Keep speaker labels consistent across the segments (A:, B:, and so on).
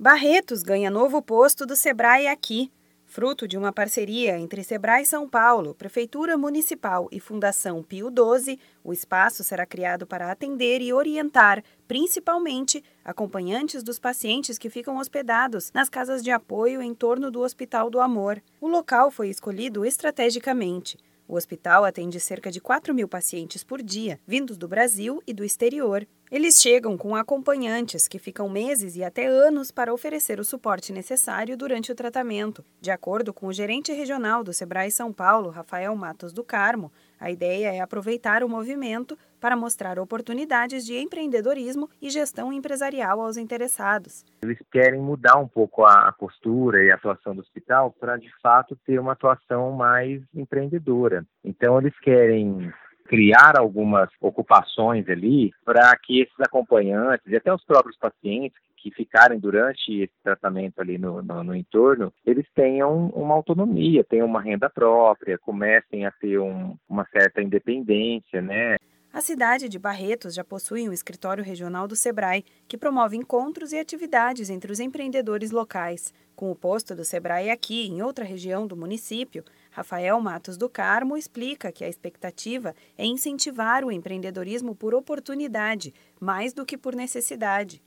A: Barretos ganha novo posto do Sebrae aqui. Fruto de uma parceria entre Sebrae São Paulo, Prefeitura Municipal e Fundação Pio XII, o espaço será criado para atender e orientar, principalmente, acompanhantes dos pacientes que ficam hospedados nas casas de apoio em torno do Hospital do Amor. O local foi escolhido estrategicamente. O hospital atende cerca de 4 mil pacientes por dia, vindos do Brasil e do exterior. Eles chegam com acompanhantes que ficam meses e até anos para oferecer o suporte necessário durante o tratamento. De acordo com o gerente regional do Sebrae São Paulo, Rafael Matos do Carmo, a ideia é aproveitar o movimento para mostrar oportunidades de empreendedorismo e gestão empresarial aos interessados.
B: Eles querem mudar um pouco a postura e a atuação do hospital para, de fato, ter uma atuação mais empreendedora. Então, eles querem criar algumas ocupações ali para que esses acompanhantes e até os próprios pacientes que ficarem durante esse tratamento ali no, no, no, entorno, eles tenham uma autonomia, tenham uma renda própria, comecem a ter um, uma certa independência, né?
A: A cidade de Barretos já possui um escritório regional do Sebrae, que promove encontros e atividades entre os empreendedores locais. Com o posto do Sebrae aqui, em outra região do município, Rafael Matos do Carmo explica que a expectativa é incentivar o empreendedorismo por oportunidade, mais do que por necessidade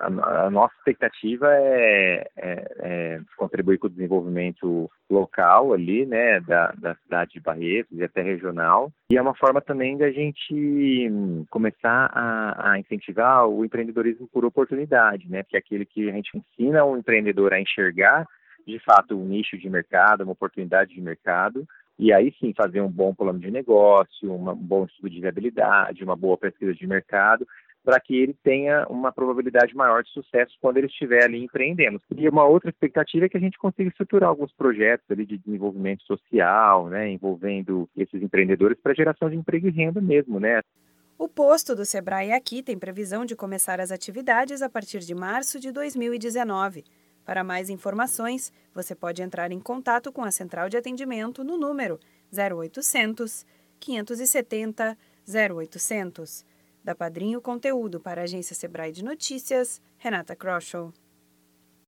B: a, a nossa expectativa é, é, é, contribuir com o desenvolvimento local ali, né, da, da cidade de Barretos e até regional. E é uma forma também da gente começar a, a incentivar o empreendedorismo por oportunidade, né, que é aquele que a gente ensina o empreendedor a enxergar de fato um nicho de mercado, uma oportunidade de mercado, e aí sim fazer um bom plano de negócio, um bom estudo de viabilidade, uma boa pesquisa de mercado para que ele tenha uma probabilidade maior de sucesso quando ele estiver ali empreendendo. E uma outra expectativa é que a gente consiga estruturar alguns projetos ali de desenvolvimento social, né, envolvendo esses empreendedores para geração de emprego e renda mesmo, né?
A: O posto do Sebrae aqui tem previsão de começar as atividades a partir de março de 2019. Para mais informações, você pode entrar em contato com a central de atendimento no número 0800 570 0800. Da Padrinho Conteúdo para a agência Sebrae de Notícias, Renata Kroschel.